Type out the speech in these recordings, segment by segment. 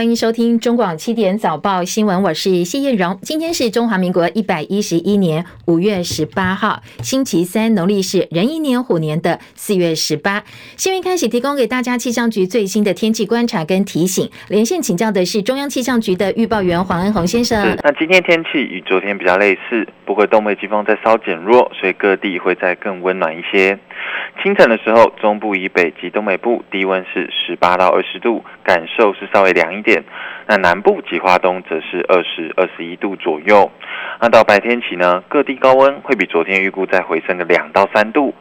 欢迎收听中广七点早报新闻，我是谢燕荣。今天是中华民国一百一十一年五月十八号，星期三，农历是壬寅年虎年的四月十八。新闻开始，提供给大家气象局最新的天气观察跟提醒。连线请教的是中央气象局的预报员黄恩鸿先生。那今天天气与昨天比较类似，不过东北季风在稍减弱，所以各地会再更温暖一些。清晨的时候，中部以北及东北部低温是十八到二十度，感受是稍微凉一点。那南部及华东则是二十二十一度左右。那到白天起呢，各地高温会比昨天预估再回升个两到三度。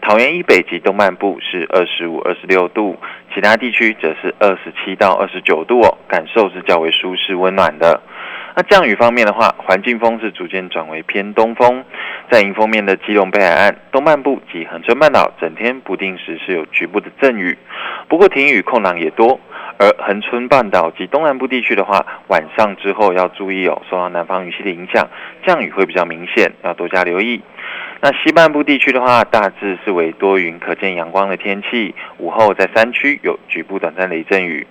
桃园以北及东半部是二十五、二十六度，其他地区则是二十七到二十九度哦，感受是较为舒适温暖的。那降雨方面的话，环境风是逐渐转为偏东风，在迎风面的基隆北海岸、东半部及恒春半岛，整天不定时是有局部的阵雨，不过停雨空档也多。而恒春半岛及东南部地区的话，晚上之后要注意哦，受到南方雨系的影响，降雨会比较明显，要多加留意。那西半部地区的话，大致是为多云可见阳光的天气，午后在山区有局部短暂雷阵雨。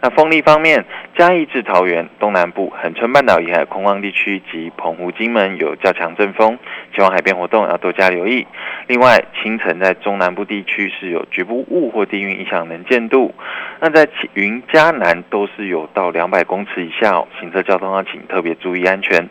那风力方面，嘉义至桃园东南部、恒春半岛沿海空旷地区及澎湖、金门有较强阵风，前往海边活动要多加留意。另外，清晨在中南部地区是有局部雾或低云影响能见度。那在云嘉南都是有到两百公尺以下哦，行车交通要请特别注意安全。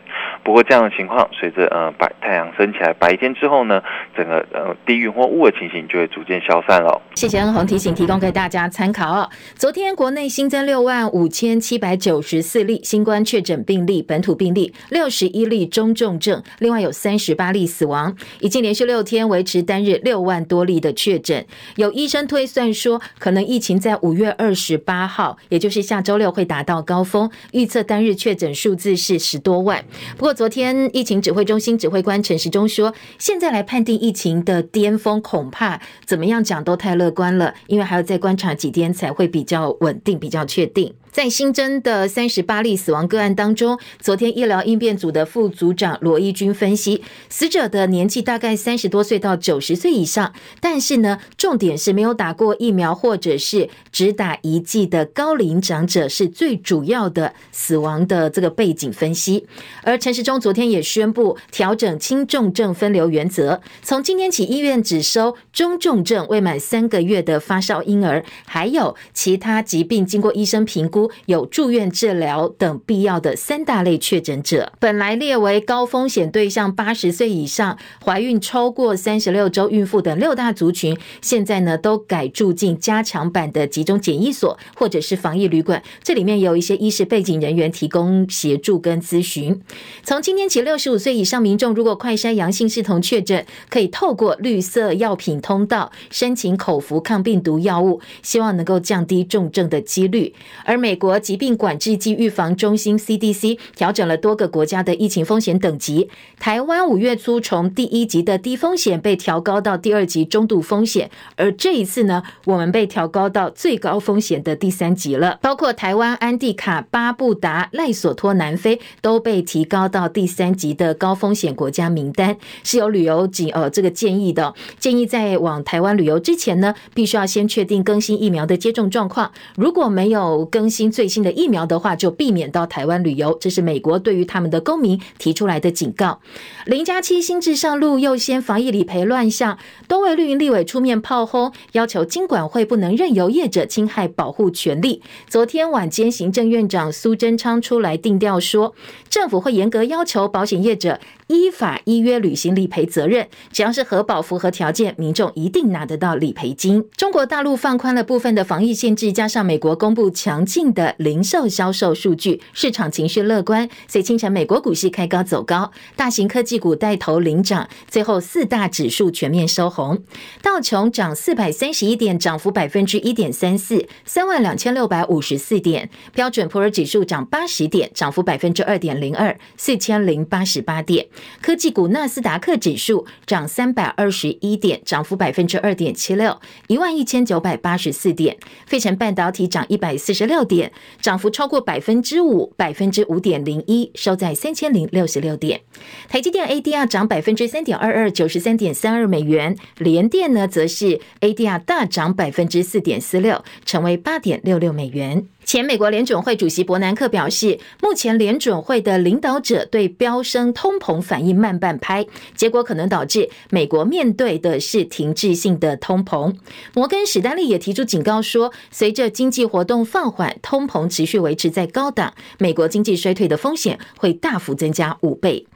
不过这样的情况，随着呃白太阳升起来，白天之后呢，整个呃低云或雾的情形就会逐渐消散了。谢谢恩鸿提醒，提供给大家参考。昨天国内新增。六万五千七百九十四例新冠确诊病例，本土病例六十一例中重症，另外有三十八例死亡，已经连续六天维持单日六万多例的确诊。有医生推算说，可能疫情在五月二十八号，也就是下周六会达到高峰，预测单日确诊数字是十多万。不过昨天疫情指挥中心指挥官陈时中说，现在来判定疫情的巅峰，恐怕怎么样讲都太乐观了，因为还要再观察几天才会比较稳定，比较。确定。在新增的三十八例死亡个案当中，昨天医疗应变组的副组长罗一军分析，死者的年纪大概三十多岁到九十岁以上，但是呢，重点是没有打过疫苗或者是只打一剂的高龄长者是最主要的死亡的这个背景分析。而陈时中昨天也宣布调整轻重症分流原则，从今天起医院只收中重症未满三个月的发烧婴儿，还有其他疾病经过医生评估。有住院治疗等必要的三大类确诊者，本来列为高风险对象，八十岁以上、怀孕超过三十六周孕妇等六大族群，现在呢都改住进加强版的集中检疫所或者是防疫旅馆。这里面有一些医师背景人员提供协助跟咨询。从今天起，六十五岁以上民众如果快筛阳性视同确诊，可以透过绿色药品通道申请口服抗病毒药物，希望能够降低重症的几率。而美美国疾病管制及预防中心 CDC 调整了多个国家的疫情风险等级，台湾五月初从第一级的低风险被调高到第二级中度风险，而这一次呢，我们被调高到最高风险的第三级了。包括台湾、安地卡、巴布达、赖索托、南非都被提高到第三级的高风险国家名单，是有旅游警呃这个建议的，建议在往台湾旅游之前呢，必须要先确定更新疫苗的接种状况，如果没有更新。新最新的疫苗的话，就避免到台湾旅游。这是美国对于他们的公民提出来的警告。零加七新制上路，又掀防疫理赔乱象，多位绿营立委出面炮轰，要求经管会不能任由业者侵害保护权利。昨天晚间，行政院长苏贞昌出来定调说，政府会严格要求保险业者依法依约履行理赔责任，只要是核保符合条件，民众一定拿得到理赔金。中国大陆放宽了部分的防疫限制，加上美国公布强劲。的零售销售数据，市场情绪乐观，所以清晨美国股市开高走高，大型科技股带头领涨，最后四大指数全面收红，道琼涨四百三十一点，涨幅百分之一点三四，三万两千六百五十四点；标准普尔指数涨八十点，涨幅百分之二点零二，四千零八十八点；科技股纳斯达克指数涨三百二十一点，涨幅百分之二点七六，一万一千九百八十四点；费城半导体涨一百四十六点。涨幅超过百分之五，百分之五点零一，收在三千零六十六点。台积电 ADR 涨百分之三点二二，九十三点三二美元。联电呢，则是 ADR 大涨百分之四点四六，成为八点六六美元。前美国联准会主席伯南克表示，目前联准会的领导者对飙升通膨反应慢半拍，结果可能导致美国面对的是停滞性的通膨。摩根史丹利也提出警告说，随着经济活动放缓，通膨持续维持在高档，美国经济衰退的风险会大幅增加五倍。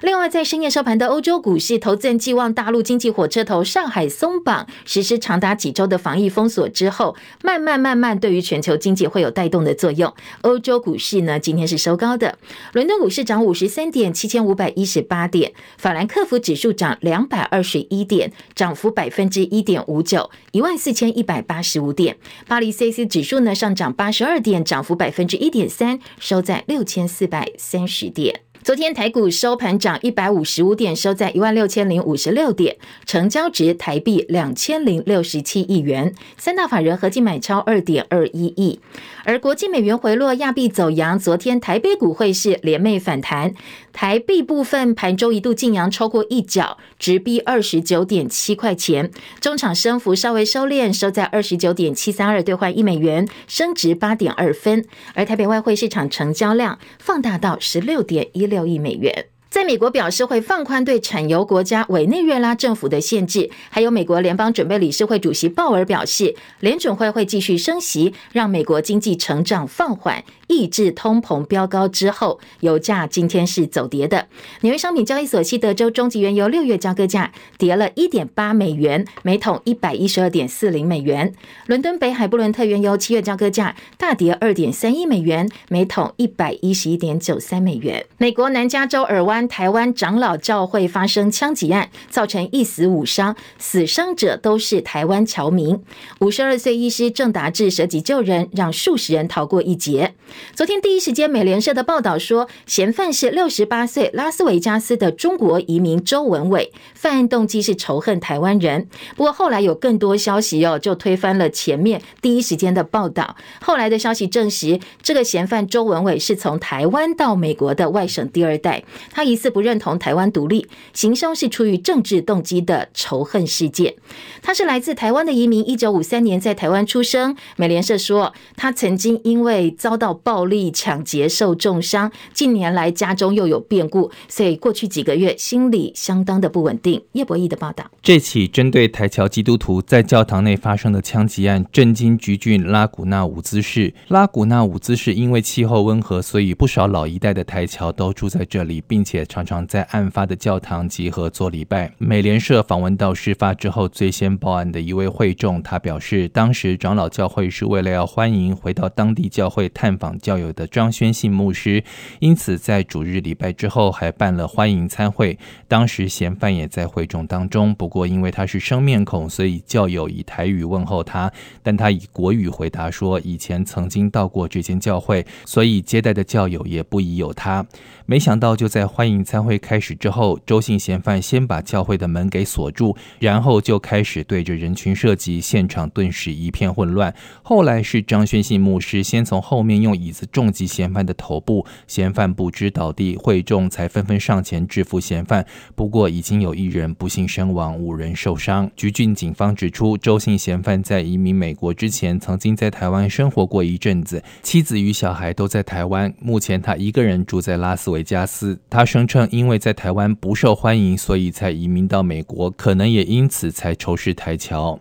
另外，在深夜收盘的欧洲股市，投资人寄望大陆经济火车头上海松绑，实施长达几周的防疫封锁之后，慢慢慢慢对于全球经济会有带动的作用。欧洲股市呢，今天是收高的，伦敦股市涨五十三点，七千五百一十八点；法兰克福指数涨两百二十一点，涨幅百分之一点五九，一万四千一百八十五点；巴黎 CAC 指数呢上涨八十二点，涨幅百分之一点三，收在六千四百三十点。昨天台股收盘涨一百五十五点，收在一万六千零五十六点，成交值台币两千零六十七亿元，三大法人合计买超二点二一亿。而国际美元回落，亚币走扬，昨天台北股汇市连袂反弹。台币部分盘中一度劲扬超过一角，直逼二十九点七块钱。中场升幅稍微收敛，收在二十九点七三二兑换一美元，升值八点二分。而台北外汇市场成交量放大到十六点一六亿美元。在美国表示会放宽对产油国家委内瑞拉政府的限制，还有美国联邦准备理事会主席鲍尔表示，联准会会继续升息，让美国经济成长放缓。抑制通膨飙高之后，油价今天是走跌的。纽约商品交易所西德州中级原油六月交割价跌了一点八美元，每桶一百一十二点四零美元。伦敦北海布伦特原油七月交割价大跌二点三一美元，每桶一百一十一点九三美元。美国南加州尔湾台湾长老教会发生枪击案，造成一死五伤，死伤者都是台湾侨民。五十二岁医师郑达志舍己救人，让数十人逃过一劫。昨天第一时间，美联社的报道说，嫌犯是六十八岁拉斯维加斯的中国移民周文伟，犯案动机是仇恨台湾人。不过后来有更多消息哦，就推翻了前面第一时间的报道。后来的消息证实，这个嫌犯周文伟是从台湾到美国的外省第二代，他疑似不认同台湾独立，行凶是出于政治动机的仇恨事件。他是来自台湾的移民，一九五三年在台湾出生。美联社说，他曾经因为遭到暴暴力抢劫受重伤，近年来家中又有变故，所以过去几个月心理相当的不稳定。叶博义的报道：这起针对台侨基督徒在教堂内发生的枪击案，震惊橘郡拉古纳伍兹市。拉古纳伍兹市因为气候温和，所以不少老一代的台侨都住在这里，并且常常在案发的教堂集合做礼拜。美联社访问到事发之后最先报案的一位会众，他表示，当时长老教会是为了要欢迎回到当地教会探访。教友的张宣信牧师，因此在主日礼拜之后还办了欢迎餐会。当时嫌犯也在会众当中，不过因为他是生面孔，所以教友以台语问候他，但他以国语回答说以前曾经到过这间教会，所以接待的教友也不疑有他。没想到就在欢迎餐会开始之后，周姓嫌犯先把教会的门给锁住，然后就开始对着人群射击，现场顿时一片混乱。后来是张宣信牧师先从后面用椅子重击嫌犯的头部，嫌犯不知倒地，会众才纷纷上前制服嫌犯。不过已经有一人不幸身亡，五人受伤。橘郡警方指出，周姓嫌犯在移民美国之前，曾经在台湾生活过一阵子，妻子与小孩都在台湾。目前他一个人住在拉斯维加斯。他声称，因为在台湾不受欢迎，所以才移民到美国，可能也因此才仇视台侨。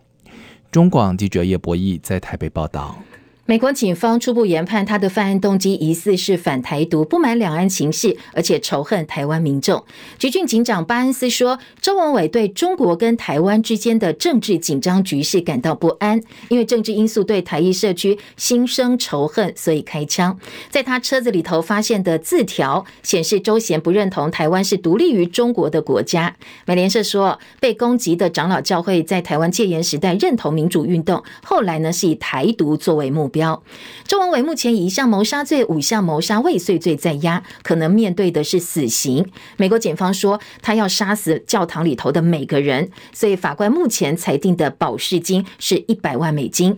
中广记者叶博义在台北报道。美国警方初步研判，他的犯案动机疑似是反台独、不满两岸情势，而且仇恨台湾民众。橘郡警长巴恩斯说，周文伟对中国跟台湾之间的政治紧张局势感到不安，因为政治因素对台裔社区心生仇恨，所以开枪。在他车子里头发现的字条显示，周贤不认同台湾是独立于中国的国家。美联社说，被攻击的长老教会在台湾戒严时代认同民主运动，后来呢是以台独作为目标。周文伟目前以一项谋杀罪、五项谋杀未遂罪在押，可能面对的是死刑。美国检方说，他要杀死教堂里头的每个人，所以法官目前裁定的保释金是一百万美金。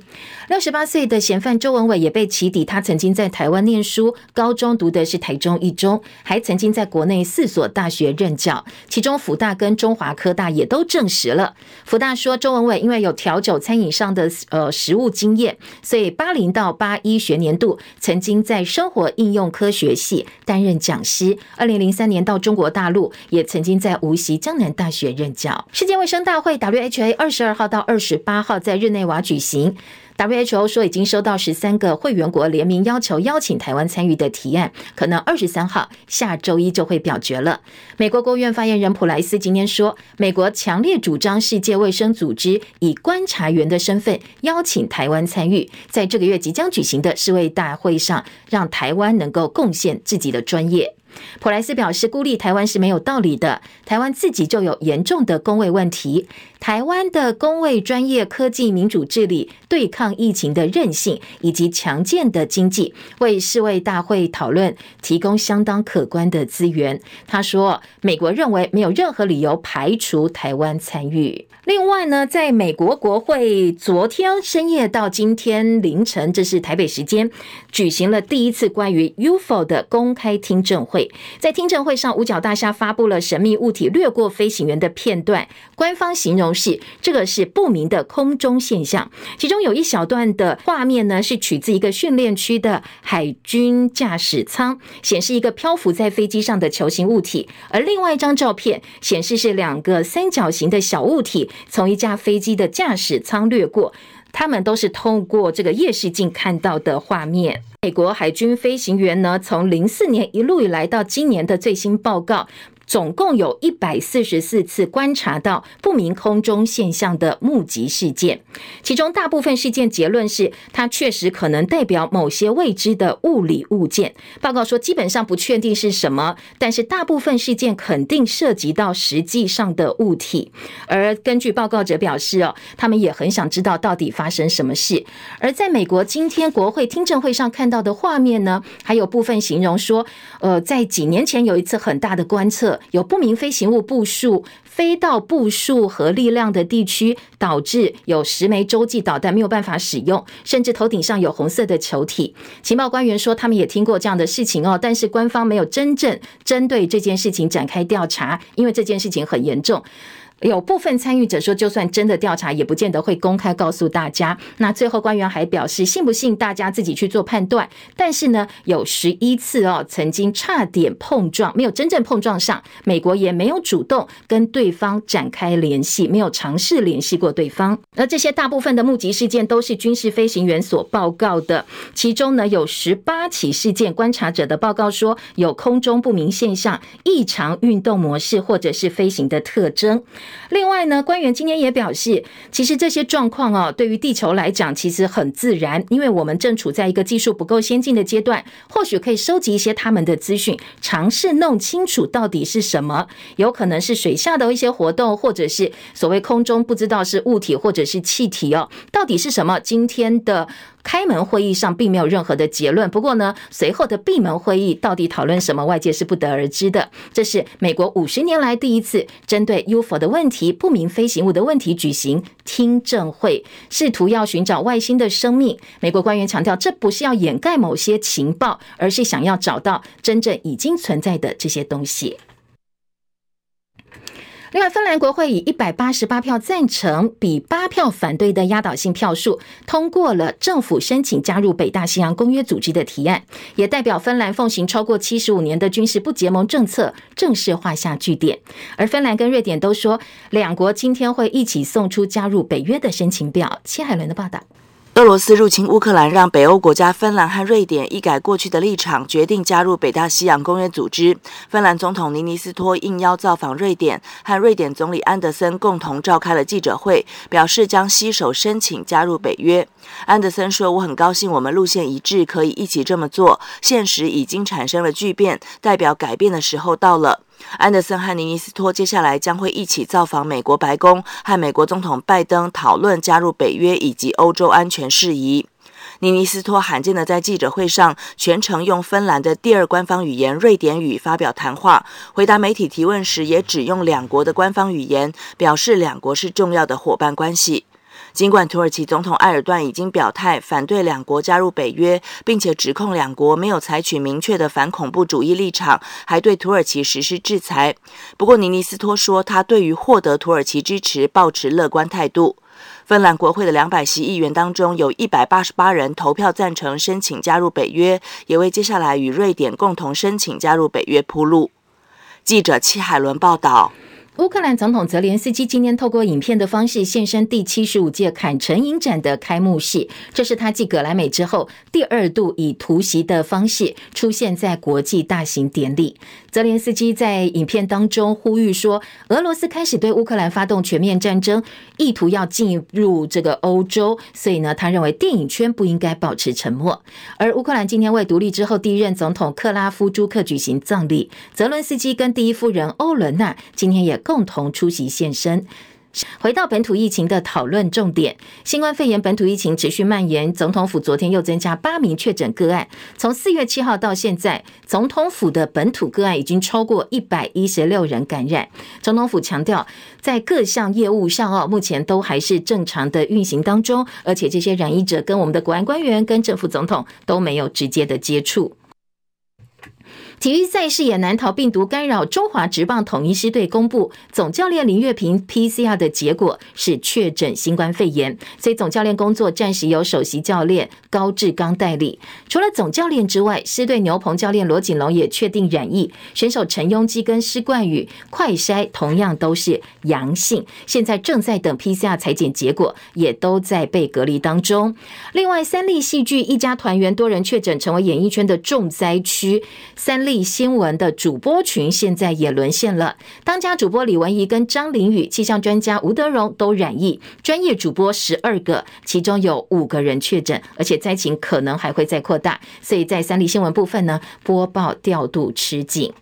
六十八岁的嫌犯周文伟也被起底，他曾经在台湾念书，高中读的是台中一中，还曾经在国内四所大学任教，其中福大跟中华科大也都证实了。福大说，周文伟因为有调酒餐饮上的呃实务经验，所以巴黎。到八一学年度曾经在生活应用科学系担任讲师，二零零三年到中国大陆，也曾经在无锡江南大学任教。世界卫生大会 （WHA） 二十二号到二十八号在日内瓦举行。WHO 说已经收到十三个会员国联名要求邀请台湾参与的提案，可能二十三号下周一就会表决了。美国国务院发言人普莱斯今天说，美国强烈主张世界卫生组织以观察员的身份邀请台湾参与，在这个月即将举行的世卫大会上，让台湾能够贡献自己的专业。普莱斯表示，孤立台湾是没有道理的。台湾自己就有严重的公卫问题，台湾的公卫专业、科技、民主治理、对抗疫情的韧性以及强健的经济，为世卫大会讨论提供相当可观的资源。他说，美国认为没有任何理由排除台湾参与。另外呢，在美国国会昨天深夜到今天凌晨，这是台北时间，举行了第一次关于 UFO 的公开听证会。在听证会上，五角大厦发布了神秘物体掠过飞行员的片段，官方形容是这个是不明的空中现象。其中有一小段的画面呢，是取自一个训练区的海军驾驶舱，显示一个漂浮在飞机上的球形物体，而另外一张照片显示是两个三角形的小物体。从一架飞机的驾驶舱掠过，他们都是透过这个夜视镜看到的画面。美国海军飞行员呢，从零四年一路以来到今年的最新报告。总共有一百四十四次观察到不明空中现象的目击事件，其中大部分事件结论是它确实可能代表某些未知的物理物件。报告说基本上不确定是什么，但是大部分事件肯定涉及到实际上的物体。而根据报告者表示哦，他们也很想知道到底发生什么事。而在美国今天国会听证会上看到的画面呢，还有部分形容说，呃，在几年前有一次很大的观测。有不明飞行物部署飞到部署和力量的地区，导致有十枚洲际导弹没有办法使用，甚至头顶上有红色的球体。情报官员说，他们也听过这样的事情哦，但是官方没有真正针对这件事情展开调查，因为这件事情很严重。有部分参与者说，就算真的调查，也不见得会公开告诉大家。那最后官员还表示，信不信大家自己去做判断。但是呢，有十一次哦，曾经差点碰撞，没有真正碰撞上。美国也没有主动跟对方展开联系，没有尝试联系过对方。而这些大部分的目击事件都是军事飞行员所报告的，其中呢有十八起事件，观察者的报告说有空中不明现象、异常运动模式或者是飞行的特征。另外呢，官员今天也表示，其实这些状况哦，对于地球来讲其实很自然，因为我们正处在一个技术不够先进的阶段，或许可以收集一些他们的资讯，尝试弄清楚到底是什么，有可能是水下的一些活动，或者是所谓空中不知道是物体或者是气体哦，到底是什么？今天的。开门会议上并没有任何的结论，不过呢，随后的闭门会议到底讨论什么，外界是不得而知的。这是美国五十年来第一次针对 UFO 的问题、不明飞行物的问题举行听证会，试图要寻找外星的生命。美国官员强调，这不是要掩盖某些情报，而是想要找到真正已经存在的这些东西。另外，芬兰国会以一百八十八票赞成、比八票反对的压倒性票数通过了政府申请加入北大西洋公约组织的提案，也代表芬兰奉行超过七十五年的军事不结盟政策正式画下句点。而芬兰跟瑞典都说，两国今天会一起送出加入北约的申请表。戚海伦的报道。俄罗斯入侵乌克兰，让北欧国家芬兰和瑞典一改过去的立场，决定加入北大西洋公约组织。芬兰总统尼尼斯托应邀造访瑞典，和瑞典总理安德森共同召开了记者会，表示将携手申请加入北约。安德森说：“我很高兴我们路线一致，可以一起这么做。现实已经产生了巨变，代表改变的时候到了。”安德森和尼尼斯托接下来将会一起造访美国白宫，和美国总统拜登讨论加入北约以及欧洲安全事宜。尼尼斯托罕见的在记者会上全程用芬兰的第二官方语言瑞典语发表谈话，回答媒体提问时也只用两国的官方语言，表示两国是重要的伙伴关系。尽管土耳其总统埃尔段已经表态反对两国加入北约，并且指控两国没有采取明确的反恐怖主义立场，还对土耳其实施制裁。不过，尼尼斯托说，他对于获得土耳其支持抱持乐观态度。芬兰国会的两百席议员当中，有一百八十八人投票赞成申请加入北约，也为接下来与瑞典共同申请加入北约铺路。记者戚海伦报道。乌克兰总统泽连斯基今天透过影片的方式现身第七十五届坎城影展的开幕式，这是他继格莱美之后第二度以突袭的方式出现在国际大型典礼。泽连斯基在影片当中呼吁说，俄罗斯开始对乌克兰发动全面战争，意图要进入这个欧洲，所以呢，他认为电影圈不应该保持沉默。而乌克兰今天为独立之后第一任总统克拉夫朱克举行葬礼，泽伦斯基跟第一夫人欧伦娜今天也共同出席现身。回到本土疫情的讨论重点，新冠肺炎本土疫情持续蔓延，总统府昨天又增加八名确诊个案。从四月七号到现在，总统府的本土个案已经超过一百一十六人感染。总统府强调，在各项业务上哦，目前都还是正常的运行当中，而且这些染疫者跟我们的国安官员、跟政府总统都没有直接的接触。体育赛事也难逃病毒干扰。中华职棒统一狮队公布，总教练林岳平 PCR 的结果是确诊新冠肺炎，所以总教练工作暂时由首席教练高志刚代理。除了总教练之外，狮队牛棚教练罗锦龙也确定染疫，选手陈庸基跟施冠宇快筛同样都是阳性，现在正在等 PCR 裁检结果，也都在被隔离当中。另外，三立戏剧一家团员多人确诊，成为演艺圈的重灾区。三立新闻的主播群现在也沦陷了，当家主播李文怡跟张玲雨，气象专家吴德荣都染疫，专业主播十二个，其中有五个人确诊，而且灾情可能还会再扩大，所以在三立新闻部分呢，播报调度吃紧。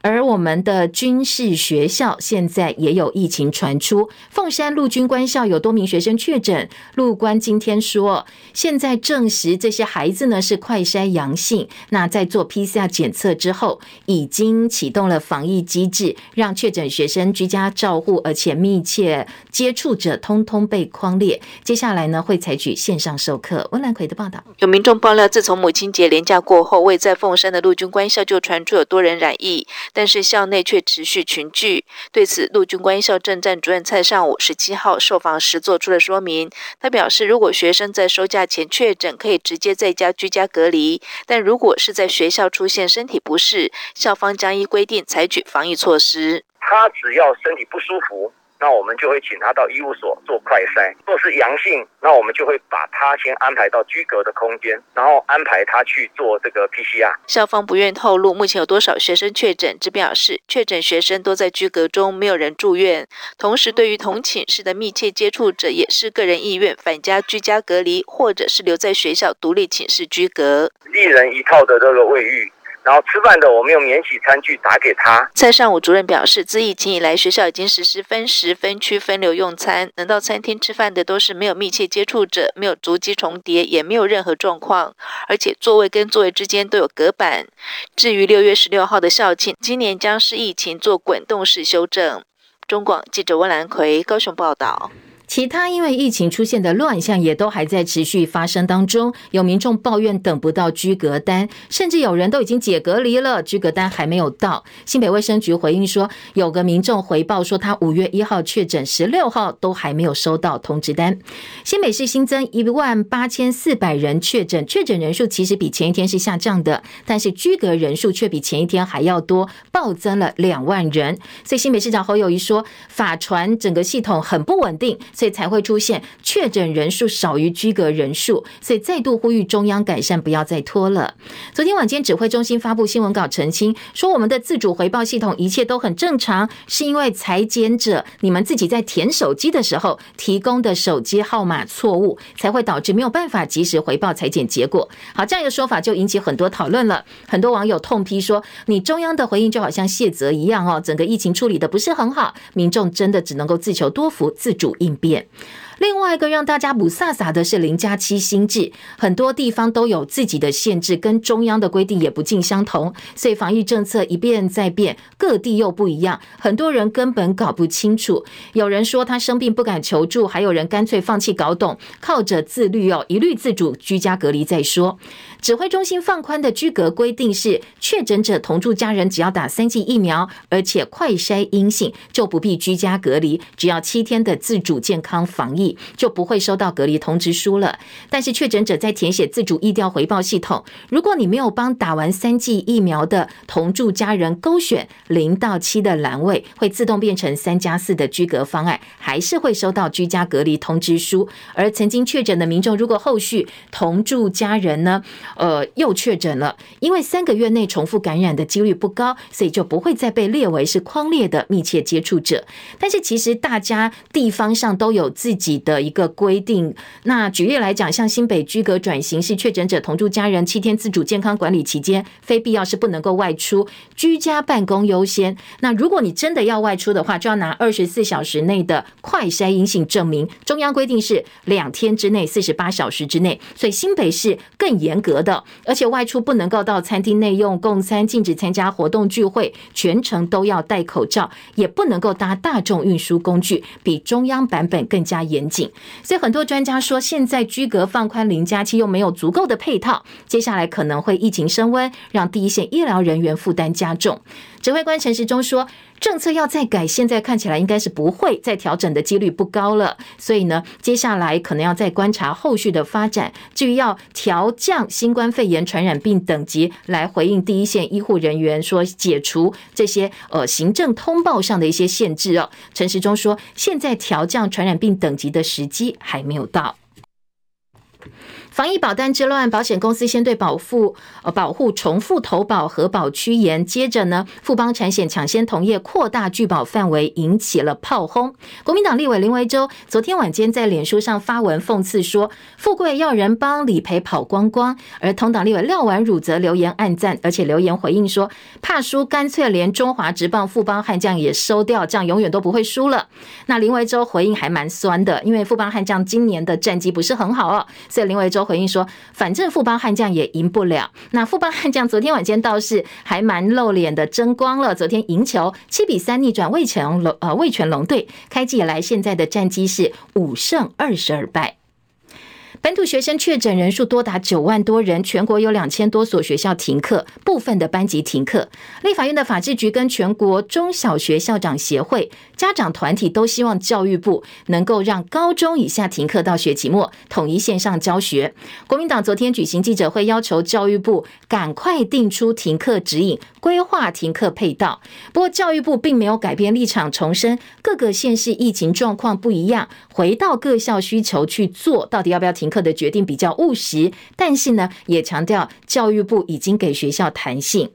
而我们的军事学校现在也有疫情传出，凤山陆军官校有多名学生确诊。陆官今天说，现在证实这些孩子呢是快筛阳性。那在做 PCR 检测之后，已经启动了防疫机制，让确诊学生居家照护，而且密切接触者通通被框列。接下来呢会采取线上授课。温兰奎的报道，有民众爆料，自从母亲节连假过后，位在凤山的陆军官校就传出有多人染疫。但是校内却持续群聚，对此，陆军官校政战主任蔡尚武十七号受访时做出了说明。他表示，如果学生在收假前确诊，可以直接在家居家隔离；但如果是在学校出现身体不适，校方将依规定采取防疫措施。他只要身体不舒服。那我们就会请他到医务所做快筛，若是阳性，那我们就会把他先安排到居隔的空间，然后安排他去做这个 PCR。校方不愿透露目前有多少学生确诊，只表示确诊学生都在居隔中，没有人住院。同时，对于同寝室的密切接触者，也是个人意愿返家居家隔离，或者是留在学校独立寝室居隔。一人一套的这个卫浴。然后吃饭的，我们用免洗餐具打给他。蔡尚武主任表示，自疫情以来，学校已经实施分时、分区、分流用餐，能到餐厅吃饭的都是没有密切接触者，没有足迹重叠，也没有任何状况，而且座位跟座位之间都有隔板。至于六月十六号的校庆，今年将是疫情做滚动式修正。中广记者温兰奎高雄报道。其他因为疫情出现的乱象也都还在持续发生当中，有民众抱怨等不到居隔单，甚至有人都已经解隔离了，居隔单还没有到。新北卫生局回应说，有个民众回报说，他五月一号确诊，十六号都还没有收到通知单。新北市新增一万八千四百人确诊，确诊人数其实比前一天是下降的，但是居隔人数却比前一天还要多，暴增了两万人。所以新北市长侯友宜说，法传整个系统很不稳定。所以才会出现确诊人数少于居隔人数，所以再度呼吁中央改善，不要再拖了。昨天晚间指挥中心发布新闻稿澄清，说我们的自主回报系统一切都很正常，是因为裁检者你们自己在填手机的时候提供的手机号码错误，才会导致没有办法及时回报裁检结果。好，这样一个说法就引起很多讨论了。很多网友痛批说，你中央的回应就好像谢责一样哦，整个疫情处理的不是很好，民众真的只能够自求多福，自主应变。也。另外一个让大家不飒飒的是零加七新制，很多地方都有自己的限制，跟中央的规定也不尽相同，所以防疫政策一变再变，各地又不一样，很多人根本搞不清楚。有人说他生病不敢求助，还有人干脆放弃搞懂，靠着自律哦，一律自主居家隔离再说。指挥中心放宽的居隔规定是，确诊者同住家人只要打三剂疫苗，而且快筛阴性，就不必居家隔离，只要七天的自主健康防疫。就不会收到隔离通知书了。但是确诊者在填写自主疫调回报系统，如果你没有帮打完三剂疫苗的同住家人勾选零到七的栏位，会自动变成三加四的居隔方案，还是会收到居家隔离通知书。而曾经确诊的民众，如果后续同住家人呢，呃，又确诊了，因为三个月内重复感染的几率不高，所以就不会再被列为是框列的密切接触者。但是其实大家地方上都有自己的一个规定，那举例来讲，像新北居隔转型是确诊者同住家人七天自主健康管理期间，非必要是不能够外出，居家办公优先。那如果你真的要外出的话，就要拿二十四小时内的快筛阴性证明。中央规定是两天之内，四十八小时之内，所以新北是更严格的，而且外出不能够到餐厅内用共餐，禁止参加活动聚会，全程都要戴口罩，也不能够搭大众运输工具，比中央版本更加严。所以很多专家说，现在居隔放宽零加七又没有足够的配套，接下来可能会疫情升温，让第一线医疗人员负担加重。指挥官陈时中说，政策要再改，现在看起来应该是不会再调整的几率不高了。所以呢，接下来可能要再观察后续的发展。至于要调降新冠肺炎传染病等级，来回应第一线医护人员说解除这些呃行政通报上的一些限制哦。陈时中说，现在调降传染病等级的时机还没有到。防疫保单之乱，保险公司先对保护呃保护重复投保核保趋严，接着呢，富邦产险抢先同业扩大拒保范围，引起了炮轰。国民党立委林维洲昨天晚间在脸书上发文讽刺说：“富贵要人帮，理赔跑光光。”而同党立委廖婉汝则留言暗赞，而且留言回应说：“怕输，干脆连中华职棒富邦悍将也收掉，这样永远都不会输了。”那林维洲回应还蛮酸的，因为富邦悍将今年的战绩不是很好哦，所以林维洲。回应说，反正富邦悍将也赢不了。那富邦悍将昨天晚间倒是还蛮露脸的，争光了。昨天赢球七比三逆转魏全龙呃魏全龙队，开季以来现在的战绩是五胜二十二败。本土学生确诊人数多达九万多人，全国有两千多所学校停课，部分的班级停课。立法院的法制局跟全国中小学校长协会、家长团体都希望教育部能够让高中以下停课到学期末，统一线上教学。国民党昨天举行记者会，要求教育部赶快定出停课指引，规划停课配套。不过教育部并没有改变立场，重申各个县市疫情状况不一样，回到各校需求去做，到底要不要停课的决定比较务实，但是呢，也强调教育部已经给学校弹性。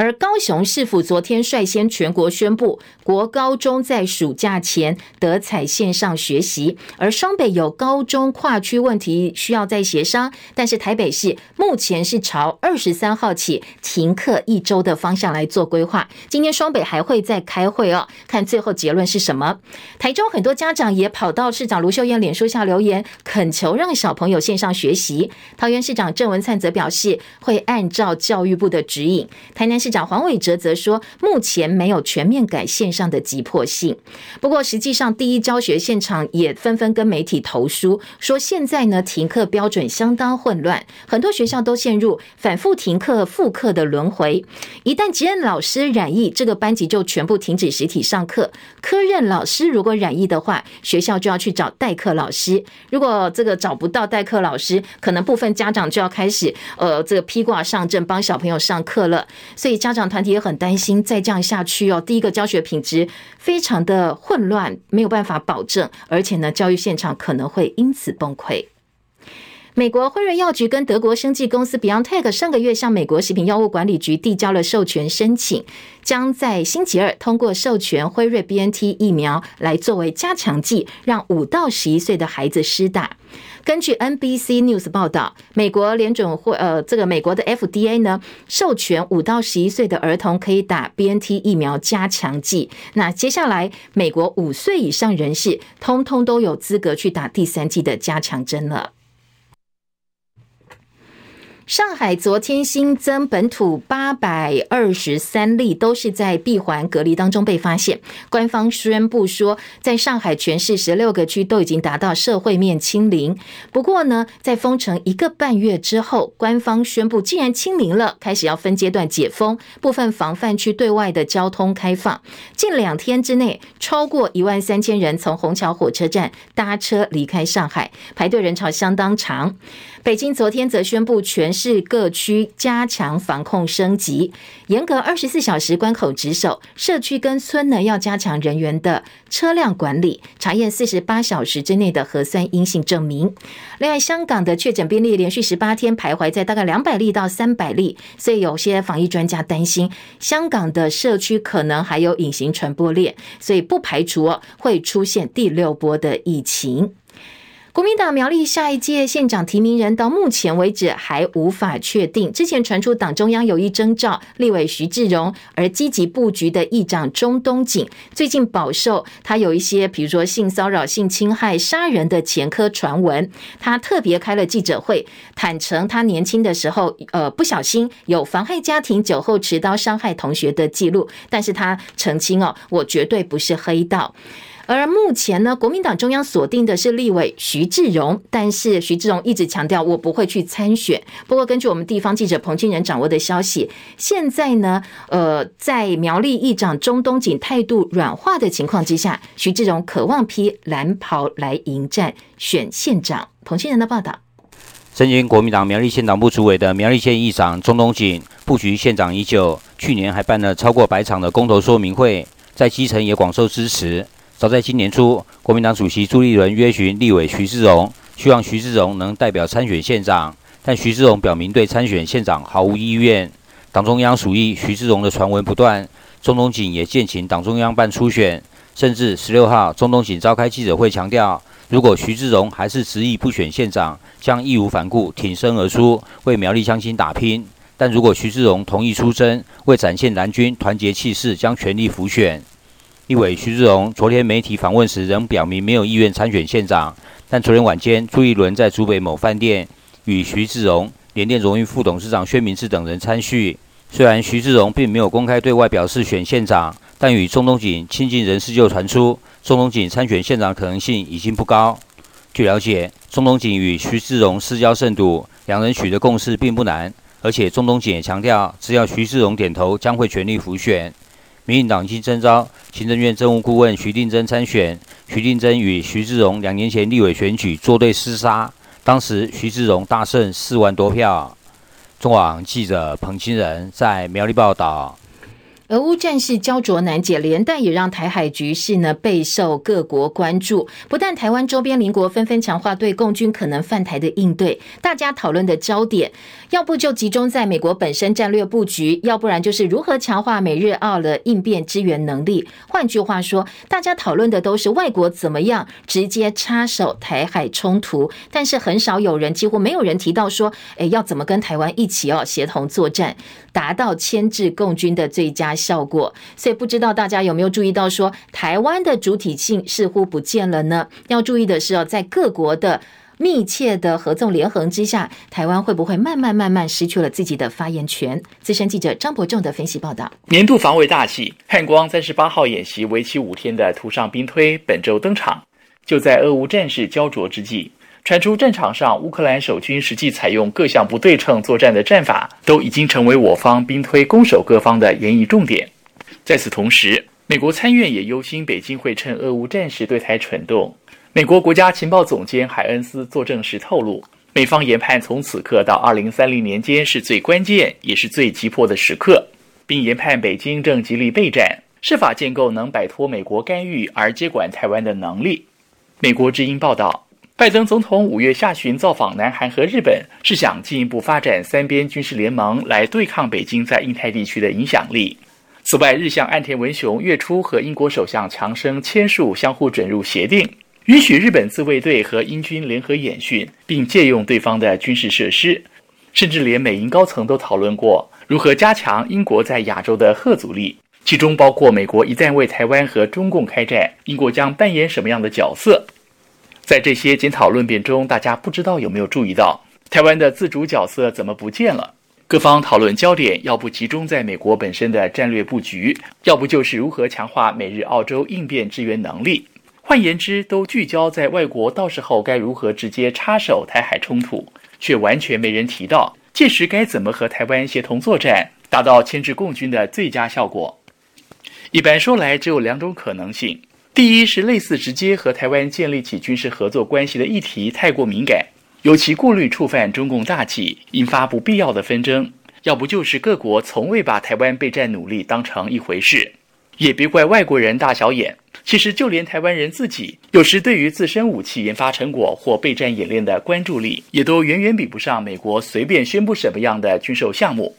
而高雄市府昨天率先全国宣布，国高中在暑假前得采线上学习。而双北有高中跨区问题需要再协商，但是台北市目前是朝二十三号起停课一周的方向来做规划。今天双北还会再开会哦，看最后结论是什么。台中很多家长也跑到市长卢秀燕脸书下留言，恳求让小朋友线上学习。桃园市长郑文灿则表示，会按照教育部的指引。台南市。长黄伟哲则说，目前没有全面改线上的急迫性。不过，实际上第一教学现场也纷纷跟媒体投书，说现在呢停课标准相当混乱，很多学校都陷入反复停课、复课的轮回。一旦级任老师染疫，这个班级就全部停止实体上课；科任老师如果染疫的话，学校就要去找代课老师。如果这个找不到代课老师，可能部分家长就要开始呃这个披挂上阵，帮小朋友上课了。所以。家长团体也很担心，再这样下去哦，第一个教学品质非常的混乱，没有办法保证，而且呢，教育现场可能会因此崩溃。美国辉瑞药局跟德国生技公司 BioNTech 上个月向美国食品药物管理局递交了授权申请，将在星期二通过授权辉瑞 BNT 疫苗来作为加强剂，让五到十一岁的孩子施打。根据 NBC News 报道，美国联准会呃，这个美国的 FDA 呢，授权五到十一岁的儿童可以打 BNT 疫苗加强剂。那接下来，美国五岁以上人士通通都有资格去打第三剂的加强针了。上海昨天新增本土八百二十三例，都是在闭环隔离当中被发现。官方宣布说，在上海全市十六个区都已经达到社会面清零。不过呢，在封城一个半月之后，官方宣布，既然清零了，开始要分阶段解封，部分防范区对外的交通开放。近两天之内，超过一万三千人从虹桥火车站搭车离开上海，排队人潮相当长。北京昨天则宣布，全市各区加强防控升级，严格二十四小时关口值守，社区跟村呢要加强人员的车辆管理，查验四十八小时之内的核酸阴性证明。另外，香港的确诊病例连续十八天徘徊在大概两百例到三百例，所以有些防疫专家担心，香港的社区可能还有隐形传播链，所以不排除会出现第六波的疫情。国民党苗栗下一届县长提名人到目前为止还无法确定。之前传出党中央有意征召立委徐志荣，而积极布局的议长钟东锦最近饱受他有一些，比如说性骚扰、性侵害、杀人的前科传闻。他特别开了记者会，坦承他年轻的时候，呃，不小心有妨害家庭、酒后持刀伤害同学的记录，但是他澄清哦，我绝对不是黑道。而目前呢，国民党中央锁定的是立委徐志荣，但是徐志荣一直强调我不会去参选。不过，根据我们地方记者彭清仁掌握的消息，现在呢，呃，在苗栗议长钟东锦态度软化的情况之下，徐志荣渴望披蓝袍来迎战选县长。彭清仁的报道：身兼国民党苗栗县党部主委的苗栗县议长钟东锦布局县长已久，去年还办了超过百场的公投说明会，在基层也广受支持。早在今年初，国民党主席朱立伦约询立委徐志荣，希望徐志荣能代表参选县长，但徐志荣表明对参选县长毫无意愿。党中央属意徐志荣的传闻不断，中东锦也建请党中央办初选，甚至十六号中东锦召开记者会强调，如果徐志荣还是执意不选县长，将义无反顾挺身而出，为苗栗乡亲打拼；但如果徐志荣同意出征，为展现蓝军团结气势，将全力辅选。立委徐志荣昨天媒体访问时仍表明没有意愿参选县长，但昨天晚间朱一伦在竹北某饭店与徐志荣、联电荣誉副董事长薛明志等人参叙。虽然徐志荣并没有公开对外表示选县长，但与钟东锦亲近人士就传出，钟东锦参选县长可能性已经不高。据了解，钟东锦与徐志荣私交甚笃，两人取得共识并不难，而且钟东锦也强调，只要徐志荣点头，将会全力辅选。民进党新征召行政院政务顾问徐定增参选。徐定增与徐志荣两年前立委选举作对厮杀，当时徐志荣大胜四万多票。中网记者彭清仁在苗栗报道。俄乌战事焦灼难解，连带也让台海局势呢备受各国关注。不但台湾周边邻国纷纷强化对共军可能犯台的应对，大家讨论的焦点，要不就集中在美国本身战略布局，要不然就是如何强化美日澳的应变支援能力。换句话说，大家讨论的都是外国怎么样直接插手台海冲突，但是很少有人，几乎没有人提到说，诶，要怎么跟台湾一起哦协同作战，达到牵制共军的最佳效果，所以不知道大家有没有注意到说，台湾的主体性似乎不见了呢？要注意的是哦，在各国的密切的合纵连横之下，台湾会不会慢慢慢慢失去了自己的发言权？资深记者张伯仲的分析报道。年度防卫大戏汉光三十八号演习为期五天的图上兵推本周登场，就在俄乌战事焦灼之际。传出战场上，乌克兰守军实际采用各项不对称作战的战法，都已经成为我方兵推攻守各方的研议重点。在此同时，美国参院也忧心北京会趁俄乌战事对台蠢动。美国国家情报总监海恩斯作证时透露，美方研判从此刻到二零三零年间是最关键也是最急迫的时刻，并研判北京正极力备战，设法建构能摆脱美国干预而接管台湾的能力。美国之音报道。拜登总统五月下旬造访南韩和日本，是想进一步发展三边军事联盟来对抗北京在印太地区的影响力。此外，日相岸田文雄月初和英国首相强生签署相互准入协定，允许日本自卫队和英军联合演训，并借用对方的军事设施。甚至连美英高层都讨论过如何加强英国在亚洲的核阻力，其中包括美国一旦为台湾和中共开战，英国将扮演什么样的角色。在这些检讨论辩中，大家不知道有没有注意到，台湾的自主角色怎么不见了？各方讨论焦点要不集中在美国本身的战略布局，要不就是如何强化美日澳洲应变支援能力。换言之，都聚焦在外国到时候该如何直接插手台海冲突，却完全没人提到届时该怎么和台湾协同作战，达到牵制共军的最佳效果。一般说来，只有两种可能性。第一是类似直接和台湾建立起军事合作关系的议题太过敏感，尤其顾虑触犯中共大忌，引发不必要的纷争；要不就是各国从未把台湾备战努力当成一回事。也别怪外国人大小眼，其实就连台湾人自己，有时对于自身武器研发成果或备战演练的关注力，也都远远比不上美国随便宣布什么样的军售项目。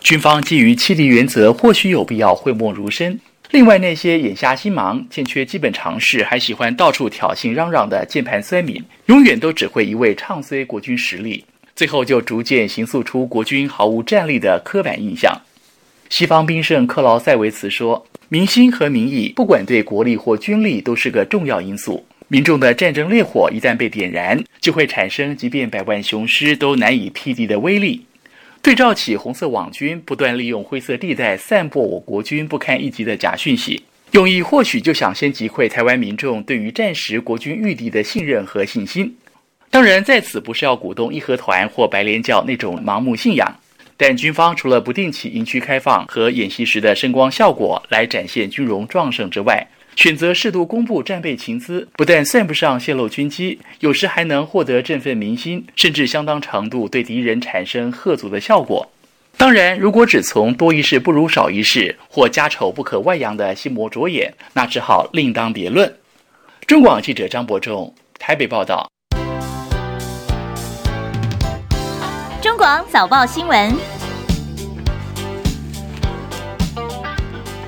军方基于七敌原则，或许有必要讳莫如深。另外，那些眼瞎心盲、欠缺基本常识，还喜欢到处挑衅嚷嚷的键盘酸民，永远都只会一味唱衰国军实力，最后就逐渐形塑出国军毫无战力的刻板印象。西方兵圣克劳塞维茨说：“民心和民意，不管对国力或军力，都是个重要因素。民众的战争烈火一旦被点燃，就会产生即便百万雄师都难以匹敌的威力。”对照起红色网军不断利用灰色地带散播我国军不堪一击的假讯息，用意或许就想先击溃台湾民众对于战时国军御敌的信任和信心。当然，在此不是要鼓动义和团或白莲教那种盲目信仰，但军方除了不定期营区开放和演习时的声光效果来展现军容壮盛之外，选择适度公布战备情资，不但算不上泄露军机，有时还能获得振奋民心，甚至相当程度对敌人产生吓阻的效果。当然，如果只从多一事不如少一事，或家丑不可外扬的心魔着眼，那只好另当别论。中广记者张伯仲台北报道。中广早报新闻。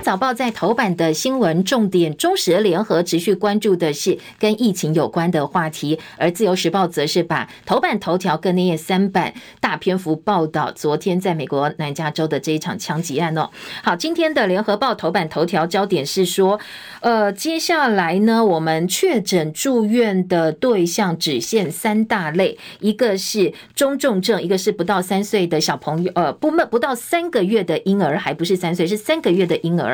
早报在头版的新闻重点，中时联合持续关注的是跟疫情有关的话题，而自由时报则是把头版头条跟那页三版大篇幅报道昨天在美国南加州的这一场枪击案哦。好，今天的联合报头版头条焦点是说，呃，接下来呢，我们确诊住院的对象只限三大类，一个是中重症，一个是不到三岁的小朋友，呃，不不到三个月的婴儿，还不是三岁，是三个月的婴儿。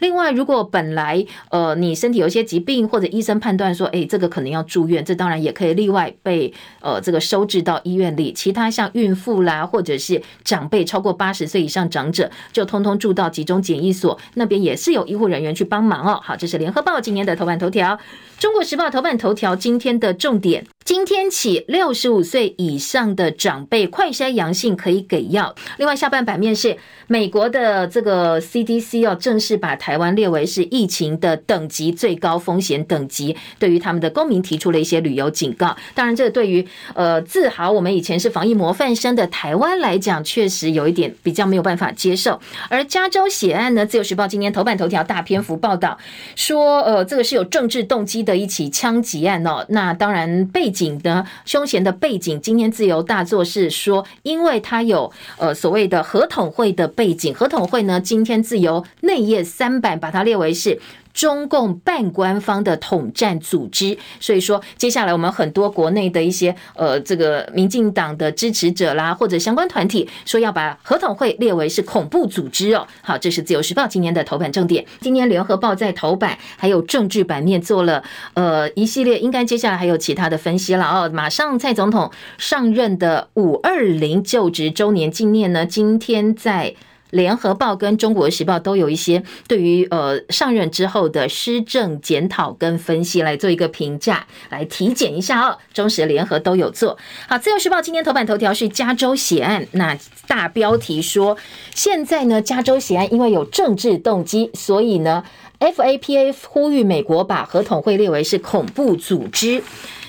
另外，如果本来呃你身体有些疾病，或者医生判断说，哎，这个可能要住院，这当然也可以例外被呃这个收治到医院里。其他像孕妇啦，或者是长辈超过八十岁以上长者，就通通住到集中检疫所那边，也是有医护人员去帮忙哦。好，这是联合报今天的头版头条，中国时报头版头条今天的重点。今天起，六十五岁以上的长辈快筛阳性可以给药。另外，下半版面是美国的这个 CDC 要正式把台湾列为是疫情的等级最高风险等级，对于他们的公民提出了一些旅游警告。当然，这对于呃自豪我们以前是防疫模范生的台湾来讲，确实有一点比较没有办法接受。而加州血案呢，自由时报今天头版头条大篇幅报道说，呃，这个是有政治动机的一起枪击案哦。那当然被。景的凶嫌的背景，今天自由大作是说，因为他有呃所谓的合统会的背景，合统会呢，今天自由内页三版把它列为是。中共半官方的统战组织，所以说接下来我们很多国内的一些呃这个民进党的支持者啦，或者相关团体说要把合统会列为是恐怖组织哦。好，这是自由时报今年的头版重点。今天联合报在头版还有政治版面做了呃一系列，应该接下来还有其他的分析了哦。马上蔡总统上任的五二零就职周年纪念呢，今天在。联合报跟中国时报都有一些对于呃上任之后的施政检讨跟分析来做一个评价，来体检一下哦。中时联合都有做。好，自由时报今天头版头条是加州血案，那大标题说现在呢加州血案因为有政治动机，所以呢 FAPA 呼吁美国把合统会列为是恐怖组织。